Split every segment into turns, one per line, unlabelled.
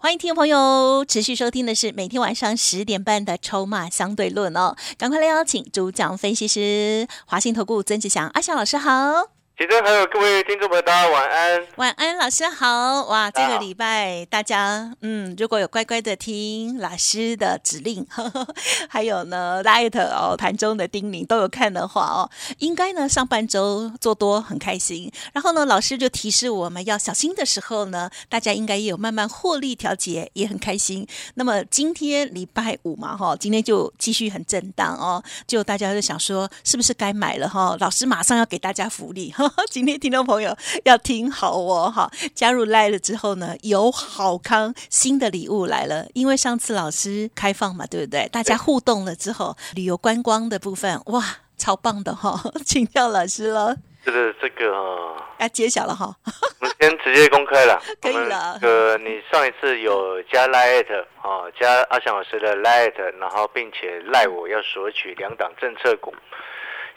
欢迎听众朋友持续收听的是每天晚上十点半的《筹码相对论》哦，赶快来邀请主讲分析师华信投顾曾志祥阿祥老师好。
其中还有各位听众朋友，大家晚安。
晚安，老师好。哇，这个礼拜大家嗯，如果有乖乖的听老师的指令，呵 呵还有呢，light 哦，盘中的叮咛都有看的话哦，应该呢上半周做多很开心。然后呢，老师就提示我们要小心的时候呢，大家应该也有慢慢获利调节，也很开心。那么今天礼拜五嘛，哈，今天就继续很震荡哦，就大家就想说，是不是该买了哈？老师马上要给大家福利哈。今天听众朋友要听好哦，哈！加入来了之后呢，有好康新的礼物来了。因为上次老师开放嘛，对不对？大家互动了之后，旅游观光的部分，哇，超棒的哈！请教老师了。
这个这个啊，
要揭晓了哈。
我们先直接公开了，
可以了。
呃，你上一次有加 Lite 啊，加阿翔老师的 Lite，然后并且赖我要索取两档政策股。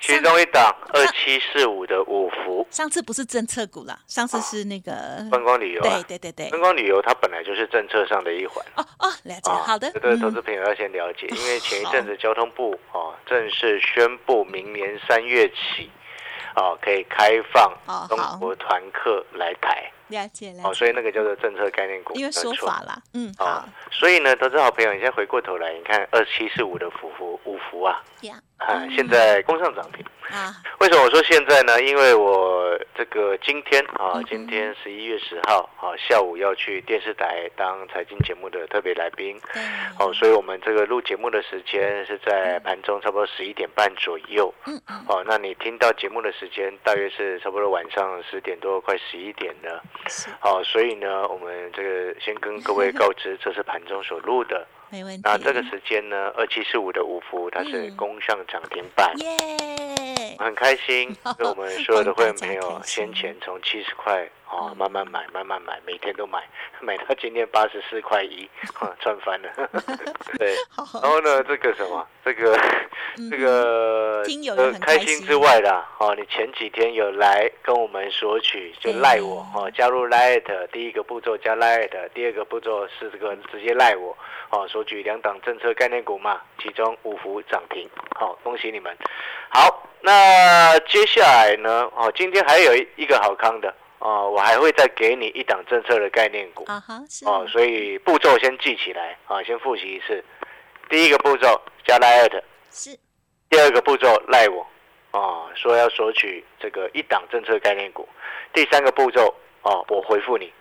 其中一档二七四五的五福，
上次不是政策股了，上次是那个
观光旅游。
对对对对，
观光旅游它本来就是政策上的一环。
哦哦，了解，好的。
这个投资朋友要先了解，因为前一阵子交通部啊正式宣布，明年三月起啊可以开放中国团客来台。
了解了。
哦，所以那个叫做政策概念股，
因为说法啦，嗯，好。
所以呢，投资好朋友，你先回过头来，你看二七四五的五福五福啊。啊，现在攻上涨停啊！为什么我说现在呢？因为我这个今天啊，今天十一月十号啊，下午要去电视台当财经节目的特别来宾。哦，所以我们这个录节目的时间是在盘中差不多十一点半左右。哦，那你听到节目的时间大约是差不多晚上十点多，快十一点了。好，所以呢，我们这个先跟各位告知，这是盘中所录的。
没问题。
那这个时间呢？二七四五的五福，它是攻上涨停板，耶，很开心。跟我们所有的会员朋友，先前从七十块啊，慢慢买，慢慢买，每天都买，买到今天八十四块一，赚翻了。对。然后呢，这个什么，这个这个
开
心之外的，哦，你前几天有来跟我们索取，就赖我哦，加入 Light，第一个步骤加 Light，第二个步骤是这个直接赖我。哦，索取两档政策概念股嘛，其中五福涨停，好，恭喜你们。好，那接下来呢？哦，今天还有一个好康的哦，我还会再给你一档政策的概念股。啊哈，是哦，所以步骤先记起来啊，先复习一次。第一个步骤加赖艾特，是。第二个步骤赖我，啊，说要索取这个一档政策概念股。第三个步骤哦，我回复你。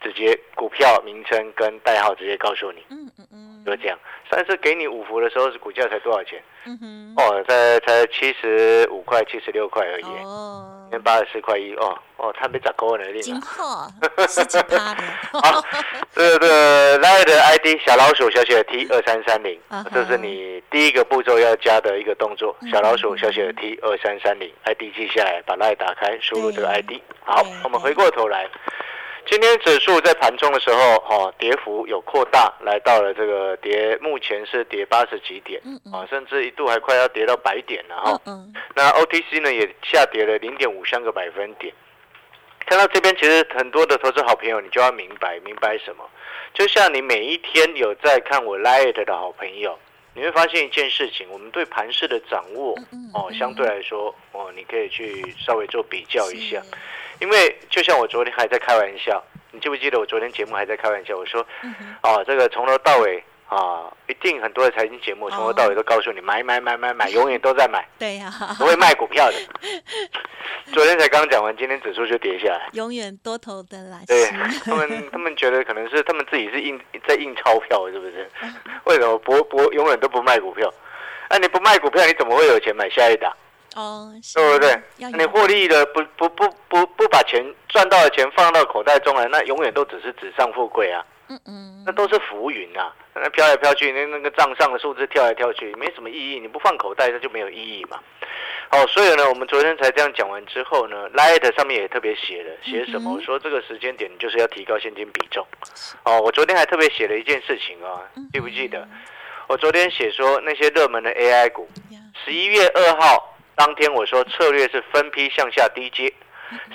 直接股票名称跟代号直接告诉你，嗯嗯嗯，就这样。上次给你五福的时候，是股价才多少钱？哦，才才七十五块、七十六块而已。哦，先八十四块一。哦哦，他没涨高呢，
金货是其他的。
好，这个来的 ID 小老鼠小写的 T 二三三零，这是你第一个步骤要加的一个动作。小老鼠小写的 T 二三三零 ID 记下来，把 Line 打开，输入这个 ID。好，我们回过头来。今天指数在盘中的时候，哈，跌幅有扩大，来到了这个跌，目前是跌八十几点，啊，甚至一度还快要跌到百点了，哈。那 OTC 呢也下跌了零点五三个百分点。看到这边，其实很多的投资好朋友，你就要明白，明白什么？就像你每一天有在看我 Light 的好朋友，你会发现一件事情，我们对盘势的掌握，哦，相对来说，哦，你可以去稍微做比较一下。因为就像我昨天还在开玩笑，你记不记得我昨天节目还在开玩笑？我说，哦，这个从头到尾啊，一定很多的财经节目从头到尾都告诉你买买买买买，永远都在买，
对呀，
不会卖股票的。昨天才刚讲完，今天指数就跌下来，
永远多头的来。
对他们，他们觉得可能是他们自己是印在印钞票，是不是？为什么不不永远都不卖股票？那你不卖股票，你怎么会有钱买下一档？哦，对不对？你获利的不不不不不把钱赚到的钱放到口袋中来，那永远都只是纸上富贵啊。嗯嗯，那都是浮云啊，那飘来飘去，那那个账上的数字跳来跳去，没什么意义。你不放口袋，那就没有意义嘛。哦，所以呢，我们昨天才这样讲完之后呢，Light 上面也特别写了，写什么？我说这个时间点就是要提高现金比重。哦，我昨天还特别写了一件事情啊，记不记得？我昨天写说那些热门的 AI 股，十一月二号当天我说策略是分批向下低接，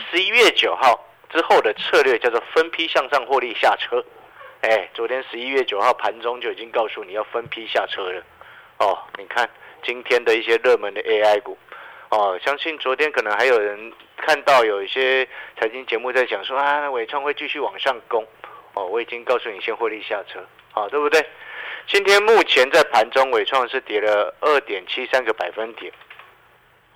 十一月九号之后的策略叫做分批向上获利下车。哎，昨天十一月九号盘中就已经告诉你要分批下车了。哦，你看今天的一些热门的 AI 股。哦，相信昨天可能还有人看到有一些财经节目在讲说啊，伟创会继续往上攻。哦，我已经告诉你先获利下车，好，对不对？今天目前在盘中，伟创是跌了二点七三个百分点。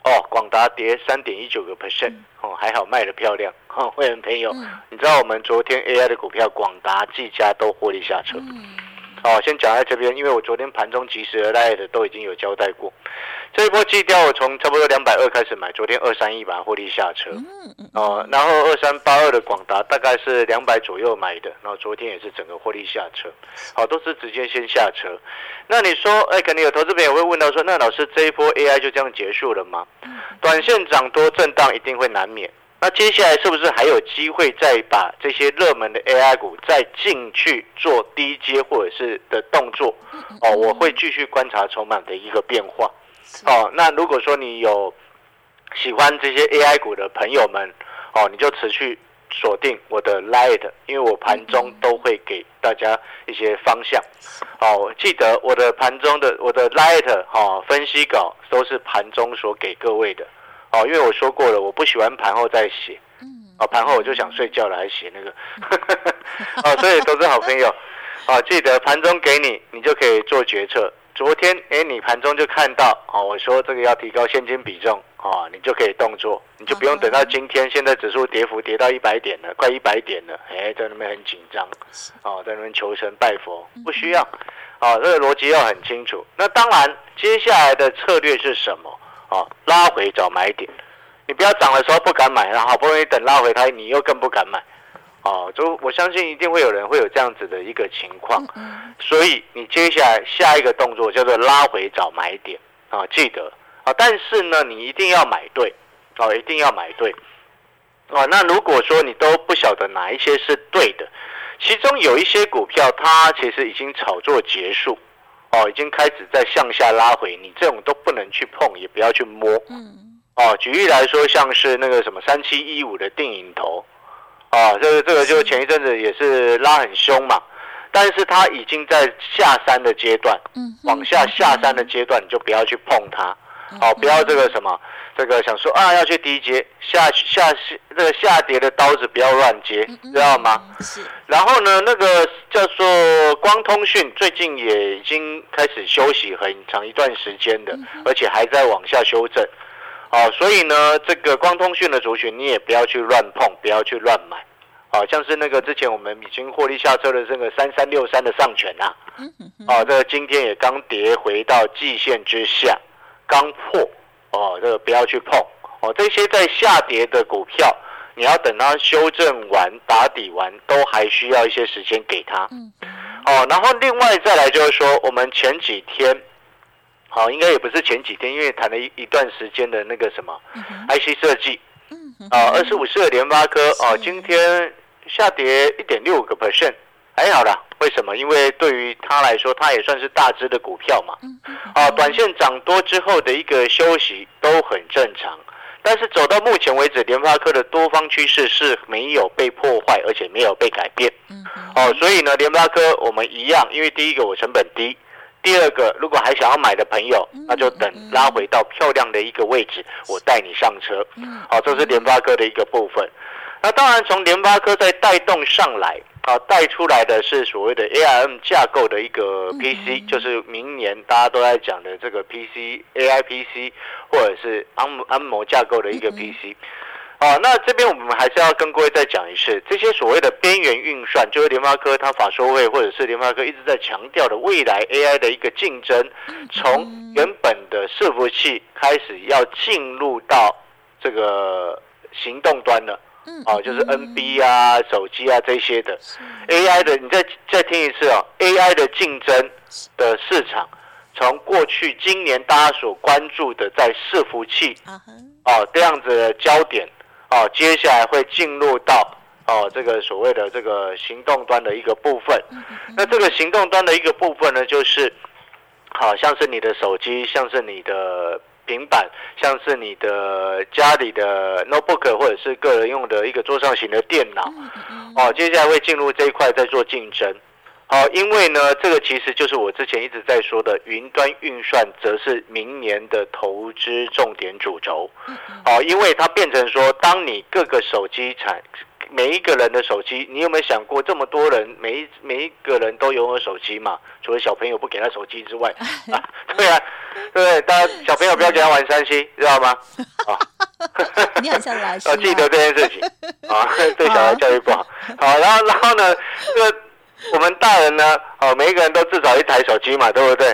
哦，广达跌三点一九个 percent。哦，还好卖的漂亮。哦，会员朋友，你知道我们昨天 AI 的股票广达、技嘉都获利下车。哦，先讲在这边，因为我昨天盘中及时而来的都已经有交代过。这一波基调我从差不多两百二开始买，昨天二三一把获利下车，哦，然后二三八二的广达大概是两百左右买的，然后昨天也是整个获利下车，好，都是直接先下车。那你说，哎，肯定有投资朋友会问到说，那老师这一波 AI 就这样结束了吗？短线涨多震荡一定会难免，那接下来是不是还有机会再把这些热门的 AI 股再进去做低阶或者是的动作？哦，我会继续观察筹码的一个变化。哦，那如果说你有喜欢这些 AI 股的朋友们，哦，你就持续锁定我的 Light，因为我盘中都会给大家一些方向。哦，记得我的盘中的我的 Light 哈分析稿都是盘中所给各位的。哦，因为我说过了，我不喜欢盘后再写。哦，盘后我就想睡觉了，还写那个。哦，所以都是好朋友。哦，记得盘中给你，你就可以做决策。昨天，哎，你盘中就看到，哦，我说这个要提高现金比重，哦，你就可以动作，你就不用等到今天，现在指数跌幅跌到一百点了，快一百点了，哎，在那边很紧张，哦，在那边求神拜佛，不需要，哦，这个逻辑要很清楚。那当然，接下来的策略是什么？哦，拉回找买点，你不要涨的时候不敢买，然后好不容易等拉回它，你又更不敢买。哦，就我相信一定会有人会有这样子的一个情况，所以你接下来下一个动作叫做拉回找买点。啊，记得。啊，但是呢，你一定要买对。哦，一定要买对。哦。那如果说你都不晓得哪一些是对的，其中有一些股票它其实已经炒作结束哦，已经开始在向下拉回，你这种都不能去碰，也不要去摸。嗯。哦，举例来说，像是那个什么三七一五的定影头。啊，这个这个就前一阵子也是拉很凶嘛，但是它已经在下山的阶段，嗯，往下下山的阶段，你就不要去碰它，哦，不要这个什么，这个想说啊要去低阶下下下那个下跌的刀子不要乱接，知道吗？是。然后呢，那个叫做光通讯，最近也已经开始休息很长一段时间的，而且还在往下修正。哦，所以呢，这个光通讯的族群你也不要去乱碰，不要去乱买，好像是那个之前我们已经获利下车的这个三三六三的上权呐，哦，这个今天也刚跌回到季线之下，刚破，哦，这个不要去碰，哦，这些在下跌的股票，你要等它修正完、打底完，都还需要一些时间给它，哦，然后另外再来就是说，我们前几天。好，应该也不是前几天，因为谈了一一段时间的那个什么 IC 设计，嗯啊，二十五四的联发科，哦，今天下跌一点六个 percent，还好啦。为什么？因为对于他来说，他也算是大只的股票嘛，啊，短线涨多之后的一个休息都很正常。但是走到目前为止，联发科的多方趋势是没有被破坏，而且没有被改变。哦，所以呢，联发科我们一样，因为第一个我成本低。第二个，如果还想要买的朋友，那就等拉回到漂亮的一个位置，我带你上车。好，这是联发科的一个部分。那当然，从联发科再带动上来，啊，带出来的是所谓的 ARM 架构的一个 PC，就是明年大家都在讲的这个 PC AI PC，或者是安安摩架构的一个 PC。哦，那这边我们还是要跟各位再讲一次，这些所谓的边缘运算，就是联发科它法说会或者是联发科一直在强调的未来 AI 的一个竞争，从原本的伺服器开始要进入到这个行动端了。哦，就是 NB 啊、手机啊这些的 AI 的，你再再听一次哦，AI 的竞争的市场从过去今年大家所关注的在伺服器哦这样子的焦点哦，接下来会进入到哦这个所谓的这个行动端的一个部分。那这个行动端的一个部分呢，就是好像是你的手机，像是你的平板，像是你的家里的 notebook 或者是个人用的一个桌上型的电脑哦，接下来会进入这一块在做竞争。好，因为呢，这个其实就是我之前一直在说的，云端运算则是明年的投资重点主轴。好，因为它变成说，当你各个手机产每一个人的手机，你有没有想过，这么多人，每一每一个人都拥有手机嘛？除了小朋友不给他手机之外，啊，对啊，对不对？大家小朋友不要给他玩三星知道吗？啊，
你很像老师
要记得这件事情啊，对小孩教育不好。好，然后然后呢，这个。我们大人呢，哦，每一个人都至少一台手机嘛，对不对？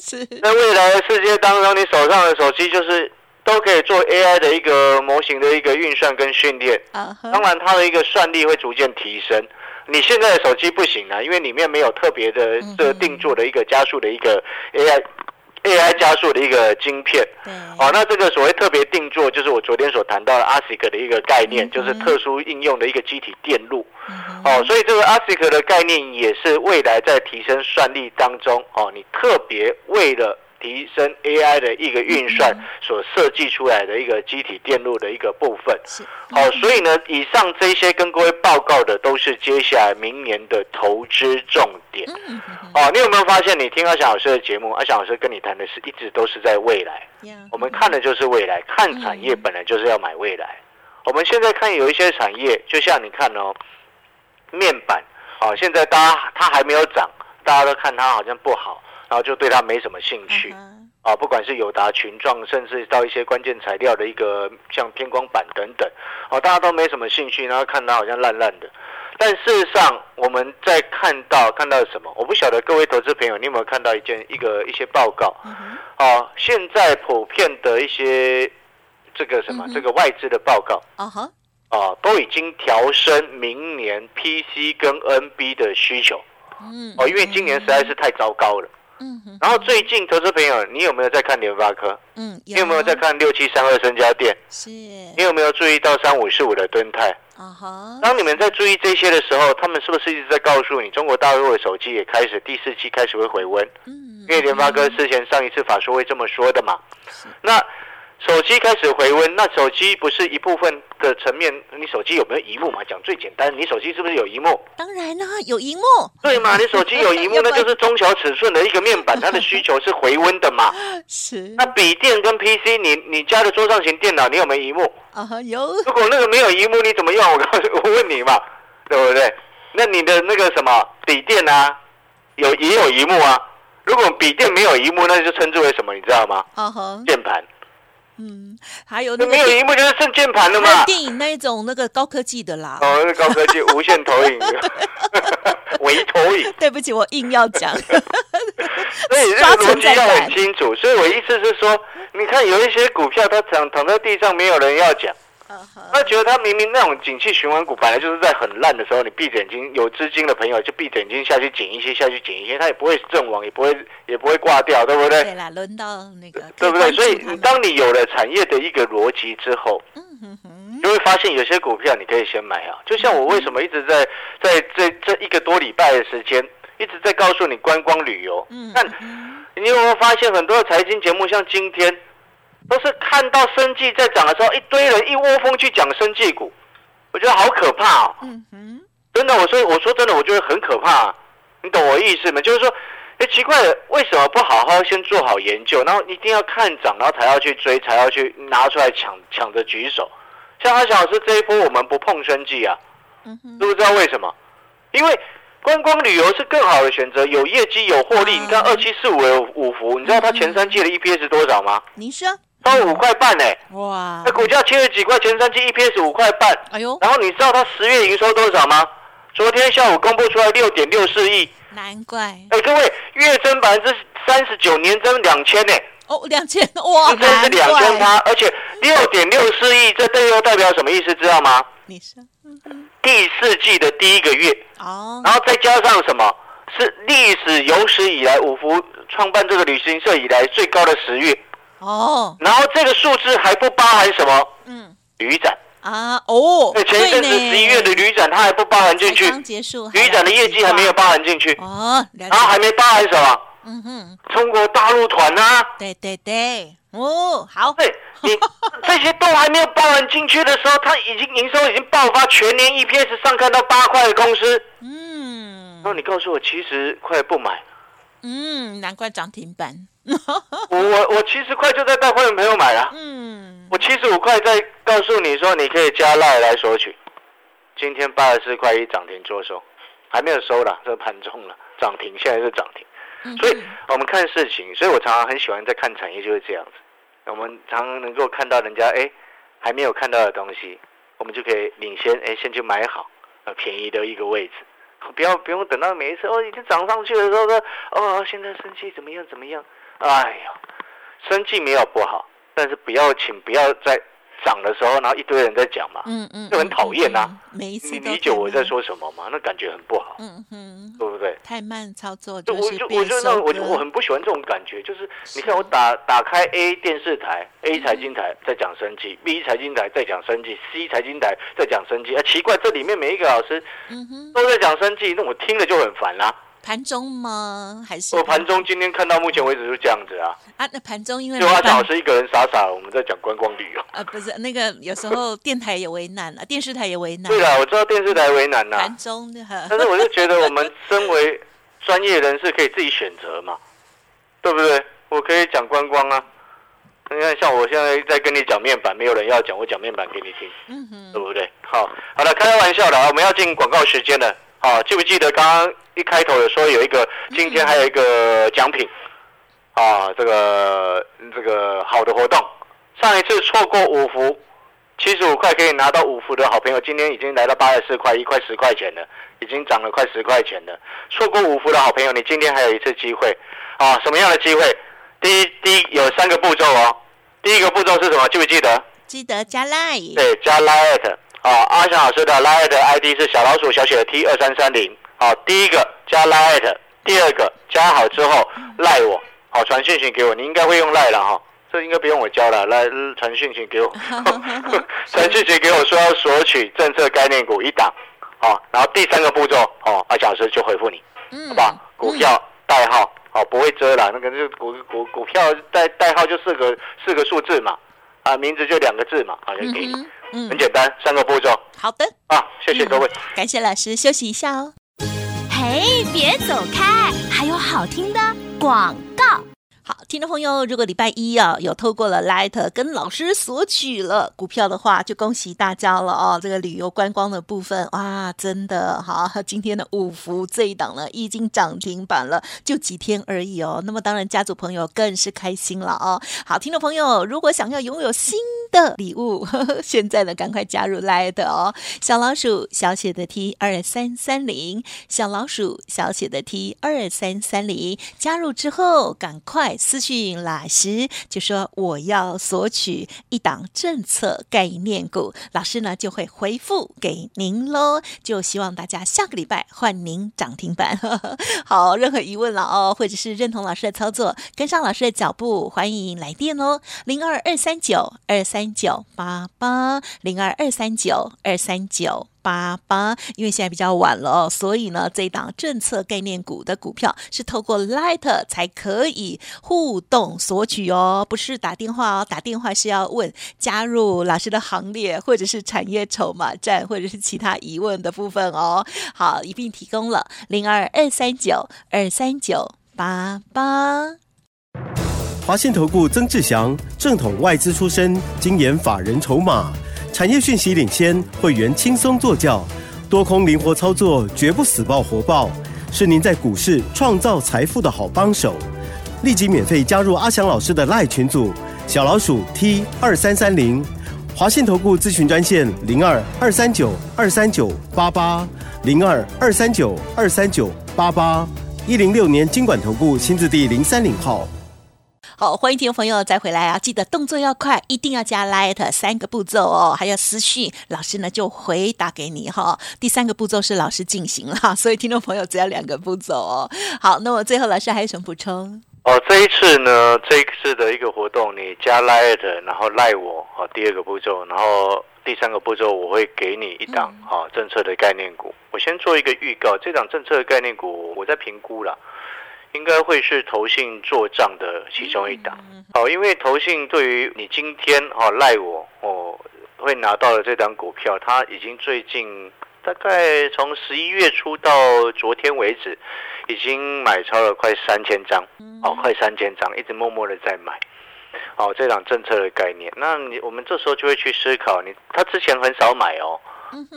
是。
那未来的世界当中，你手上的手机就是都可以做 AI 的一个模型的一个运算跟训练。啊。当然，它的一个算力会逐渐提升。你现在的手机不行啊，因为里面没有特别的这定做的一个加速的一个 AI。AI 加速的一个晶片，哦，那这个所谓特别定做，就是我昨天所谈到的 ASIC 的一个概念，就是特殊应用的一个机体电路，哦，所以这个 ASIC 的概念也是未来在提升算力当中，哦，你特别为了。提升 AI 的一个运算所设计出来的一个机体电路的一个部分，好，所以呢，以上这些跟各位报告的都是接下来明年的投资重点。哦，你有没有发现，你听阿翔老师的节目，阿翔老师跟你谈的是一直都是在未来，我们看的就是未来，看产业本来就是要买未来。我们现在看有一些产业，就像你看哦，面板，哦，现在大家它还没有涨，大家都看它好像不好。然后就对它没什么兴趣，啊，不管是友达群状，甚至到一些关键材料的一个像偏光板等等，哦，大家都没什么兴趣，然后看它好像烂烂的。但事实上，我们在看到看到什么？我不晓得各位投资朋友，你有没有看到一件一个一些报告？哦，现在普遍的一些这个什么这个外资的报告，啊哈，啊，都已经调升明年 PC 跟 NB 的需求，嗯，哦，因为今年实在是太糟糕了。嗯，然后最近投资朋友，你有没有在看联发科？嗯，你有没有在看六七三二升家店？是。你有没有注意到三五四五的敦泰？啊哈。当你们在注意这些的时候，他们是不是一直在告诉你，中国大陆的手机也开始第四季开始会回温？嗯。因为联发科之前上一次法说会这么说的嘛。那。手机开始回温，那手机不是一部分的层面？你手机有没有荧幕嘛？讲最简单，你手机是不是有荧幕？
当然啦，有荧幕。
对嘛？你手机有荧幕，那就是中小尺寸的一个面板，它的需求是回温的嘛？是。那笔电跟 PC，你你家的桌上型电脑，你有没有荧幕？啊有。如果那个没有荧幕，你怎么用？我告诉，我问你嘛，对不对？那你的那个什么笔电啊，有也有荧幕啊？如果笔电没有荧幕，那就称之为什么？你知道吗？啊哈，键盘。
嗯，还有
那没有荧幕就是剩键盘的嘛？
电影那一种那个高科技的啦。
哦，是高科技 无线投影，微投影。
对不起，我硬要讲。
所以这个逻辑要很清楚。所以我意思是说，你看有一些股票，它躺躺在地上，没有人要讲。他觉得他明明那种景气循环股本来就是在很烂的时候，你闭着眼睛有资金的朋友就闭着眼睛下去捡一些，下去捡一些，他也不会阵亡，也不会也不会挂掉，对不对？
对啦，轮到那个
对不对？所以当你有了产业的一个逻辑之后，嗯就会发现有些股票你可以先买啊。就像我为什么一直在在这这一个多礼拜的时间一直在告诉你观光旅游，嗯，但你有没有发现很多的财经节目像今天？都是看到生计在涨的时候，一堆人一窝蜂去讲生计股，我觉得好可怕哦。嗯哼，真的，我说我说真的，我觉得很可怕。你懂我意思吗？就是说，哎，奇怪的，为什么不好好先做好研究，然后一定要看涨，然后才要去追，才要去拿出来抢抢着举手？像阿小老师这一波，我们不碰生计啊，知不知道为什么？因为观光旅游是更好的选择，有业绩有获利。你看二七四五的五福，你知道它前三季的 EPS 多少吗？
您说。
到五块半呢，哇！那股价七十几块，前三季 EPS 五块半，哎呦！然后你知道它十月营收多少吗？昨天下午公布出来六点六四亿，
难怪！
哎，各位，月增百分之三十九，年增两千呢。
哦，两千哇！
真是两千趴，而且六点六四亿，这背后代表什么意思？知道吗？你说，第四季的第一个月哦，然后再加上什么？是历史有史以来五福创办这个旅行社以来最高的十月。
哦，
然后这个数字还不包含什么？
嗯。
旅展。
啊，哦，
对，前一阵子十一月的旅展，它还不包含进去，
刚结束，
旅展的业绩还没有包含进去，
哦，
然后还
解，
没包含什么？
嗯哼，
中国大陆团啊，
对对对，哦，好，
对你 这些都还没有包含进去的时候，它已经营收已经爆发，全年 EPS 上看到八块的公司，
嗯。
然后你告诉我七十块不买，
嗯，难怪涨停板，
我我我七十块就在带会员朋友买了，
嗯，
我七十五块再告诉你说你可以加赖来索取，今天八十四块一涨停做收，还没有收了，这盘中了涨停，现在是涨停。
嗯。
所以我们看事情，所以我常常很喜欢在看产业就是这样子。我们常常能够看到人家哎还没有看到的东西，我们就可以领先哎先去买好，呃便宜的一个位置，不要不用等到每一次哦已经涨上去的时候说哦现在生气怎么样怎么样，哎呀，生气没有不好，但是不要请不要在涨的时候，然后一堆人在讲嘛，
嗯嗯，
就很讨厌呐你理解我在说什么吗？那感觉很不好，
嗯哼，
对不对？
太慢操作
就
就是
我就我就那我就我很不喜欢这种感觉，就是你看我打打开 A 电视台 A 财经台在讲生计，B 财经台在讲生计，C 财经台在讲生计，啊奇怪，这里面每一个老师都在讲生计，那我听了就很烦啦。
盘中吗？还是
我盘中今天看到目前为止是这样子啊，
啊？那盘中因为
就阿
没办
老师一个人傻傻，我们在讲观光旅游。
呃，不是那个，有时候电台也为难啊，电视台也为难。
对了，我知道电视台为难呐、
盘中的，
但是我就觉得我们身为专业人士可以自己选择嘛，对不对？我可以讲观光啊。你看，像我现在在跟你讲面板，没有人要讲，我讲面板给你听，
嗯哼，
对不对？好，好了，开玩笑的，我们要进广告时间了。好，记不记得刚刚一开头有说有一个，今天还有一个奖品，啊，这个这个好的活动，上一次错过五福，七十五块可以拿到五福的好朋友，今天已经来到八十四块一，快十块钱了，已经涨了快十块钱了。错过五福的好朋友，你今天还有一次机会啊！什么样的机会？第一，第一有三个步骤哦。第一个步骤是什么？记不记得？
记得加 line。
对，加 Lite 啊，阿翔老师的 Lite ID 是小老鼠小写的 T 二三三零。好，第一个加 Lite，第二个加好之后赖我，好传讯息给我，你应该会用赖了哈。这应该不用我教了，来传讯息给我，传讯息给我说要索取政策概念股一档，好，然后第三个步骤，哦，阿翔老师就回复你，
嗯
好吧？股票代号，好，不会遮了，那个就股股股票代代号就四个四个数字嘛，啊，名字就两个字嘛，好，像给你，
嗯
很，简单，三个步骤
好的，
啊，谢谢各位。
感谢老师，休息一下哦。
嘿，别走开，还有好听的广告。
好，听众朋友，如果礼拜一啊有透过了 Light 跟老师索取了股票的话，就恭喜大家了哦。这个旅游观光的部分，哇，真的好，今天的五福这一档呢已经涨停板了，就几天而已哦。那么当然，家族朋友更是开心了哦。好，听众朋友，如果想要拥有新的礼物，呵 呵现在呢赶快加入 Light 哦，小老鼠小写的 T 二三三零，小老鼠小写的 T 二三三零，加入之后赶快私讯老师，就说我要索取一档政策概念股，老师呢就会回复给您喽。就希望大家下个礼拜换您涨停板。好，任何疑问了哦，或者是认同老师的操作，跟上老师的脚步，欢迎来电哦，零二二三九二三九八八，零二二三九二三九。八八，因为现在比较晚了哦，所以呢，这一档政策概念股的股票是透过 Light 才可以互动索取哦，不是打电话哦，打电话是要问加入老师的行列，或者是产业筹码站，或者是其他疑问的部分哦。好，一并提供了零二二三九二三九八八。
华信投顾曾志祥，正统外资出身，精研法人筹码，产业讯息领先，会员轻松做教，多空灵活操作，绝不死爆活爆，是您在股市创造财富的好帮手。立即免费加入阿翔老师的赖群组，小老鼠 T 二三三零，华信投顾咨询专线零二二三九二三九八八零二二三九二三九八八，一零六年经管投顾新字第零三零号。
好，欢迎听众朋友再回来啊！记得动作要快，一定要加 Light 三个步骤哦，还有私讯老师呢就回答给你哈、第三个步骤是老师进行了，所以听众朋友只要两个步骤哦。好，那我最后老师还有什么补充？
哦，这一次呢，这一次的一个活动，你加 light，然后赖我，好，第二个步骤，然后第三个步骤，我会给你一档好政策的概念股。我先做一个预告，这档政策的概念股，我在评估了，应该会是投信做账的其中一档。好，因为投信对于你今天哦赖我哦会拿到的这档股票，它已经最近大概从十一月初到昨天为止。已经买超了快三千张，哦，快三千张，一直默默的在买，哦，这档政策的概念，那你我们这时候就会去思考，你他之前很少买哦，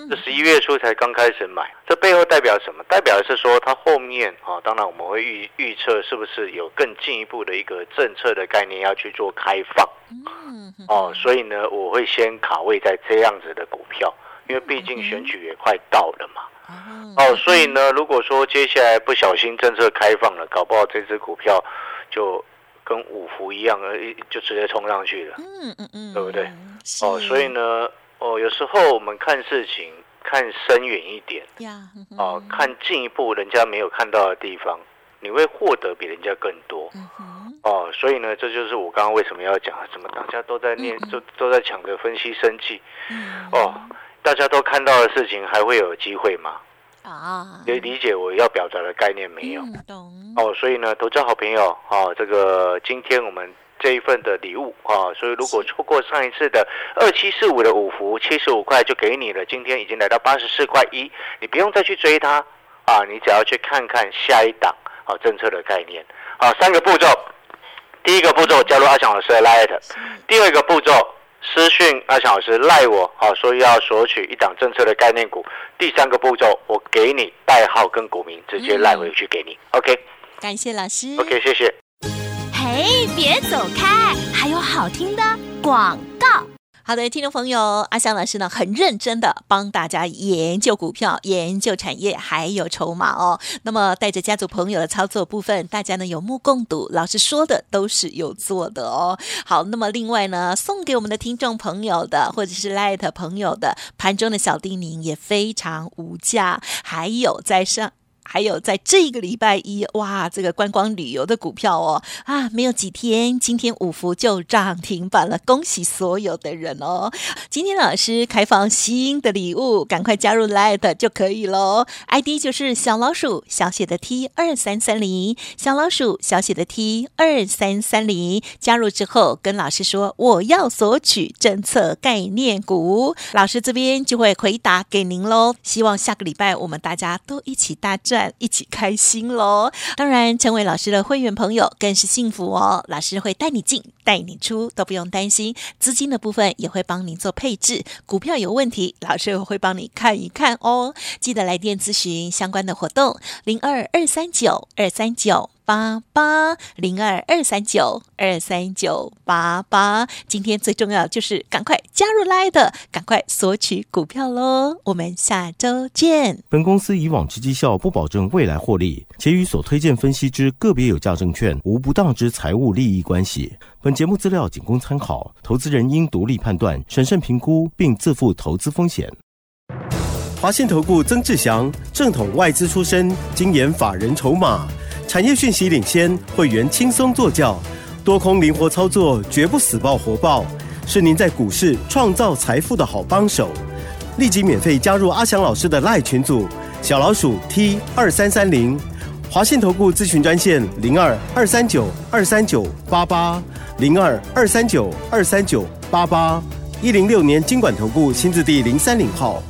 这十一月初才刚开始买，这背后代表什么？代表的是说它后面啊，当然我们会预预测是不是有更进一步的一个政策的概念要去做开放，哦，所以呢，我会先卡位在这样子的股票，因为毕竟选举也快到了嘛。哦，所以呢，如果说接下来不小心政策开放了，搞不好这只股票就跟五福一样，而就直接冲上去了。嗯嗯嗯，对不对？哦，所以呢，哦，有时候我们看事情看深远一点，哦，看进一步人家没有看到的地方，你会获得比人家更多。哦，所以呢，这就是我刚刚为什么要讲，什么大家都在念，都都在抢着分析生气。哦。大家都看到的事情，还会有机会吗？啊，你理解我要表达的概念没有？懂哦，所以呢，投资好朋友哦，这个今天我们这一份的礼物啊，所以如果错过上一次的二七四五的五福七十五块就给你了，今天已经来到八十四块一，你不用再去追它啊，你只要去看看下一档啊政策的概念好，三个步骤，第一个步骤加入阿强老师的 Light，第二个步骤。私讯阿强老师赖我，好，说要索取一档政策的概念股。第三个步骤，我给你代号跟股民，直接赖回去给你。OK，
感谢老师。
OK，谢谢。
哎，别走开，还有好听的广告。
好的，听众朋友，阿香老师呢很认真的帮大家研究股票、研究产业，还有筹码哦。那么带着家族朋友的操作部分，大家呢有目共睹，老师说的都是有做的哦。好，那么另外呢，送给我们的听众朋友的，或者是 Light 朋友的盘中的小叮咛也非常无价，还有在上。还有在这个礼拜一，哇，这个观光旅游的股票哦，啊，没有几天，今天五福就涨停板了，恭喜所有的人哦！今天老师开放新的礼物，赶快加入 Light 就可以喽，ID 就是小老鼠小写的 T 二三三零，小老鼠小写的 T 二三三零，加入之后跟老师说我要索取政策概念股，老师这边就会回答给您喽。希望下个礼拜我们大家都一起大赚。一起开心喽！当然，成为老师的会员朋友更是幸福哦。老师会带你进，带你出，都不用担心。资金的部分也会帮您做配置。股票有问题，老师会帮你看一看哦。记得来电咨询相关的活动：零二二三九二三九。八八零二二三九二三九八八，今天最重要就是赶快加入来的，赶快索取股票喽！我们下周见。
本公司以往之绩效不保证未来获利，且与所推荐分析之个别有价证券无不当之财务利益关系。本节目资料仅供参考，投资人应独立判断、审慎评估，并自负投资风险。华信投顾曾志祥，正统外资出身，精研法人筹码。产业讯息领先，会员轻松做教，多空灵活操作，绝不死爆活爆，是您在股市创造财富的好帮手。立即免费加入阿翔老师的赖群组，小老鼠 T 二三三零，华信投顾咨询专线零二二三九二三九八八零二二三九二三九八八一零六年经管投顾新字第零三零号。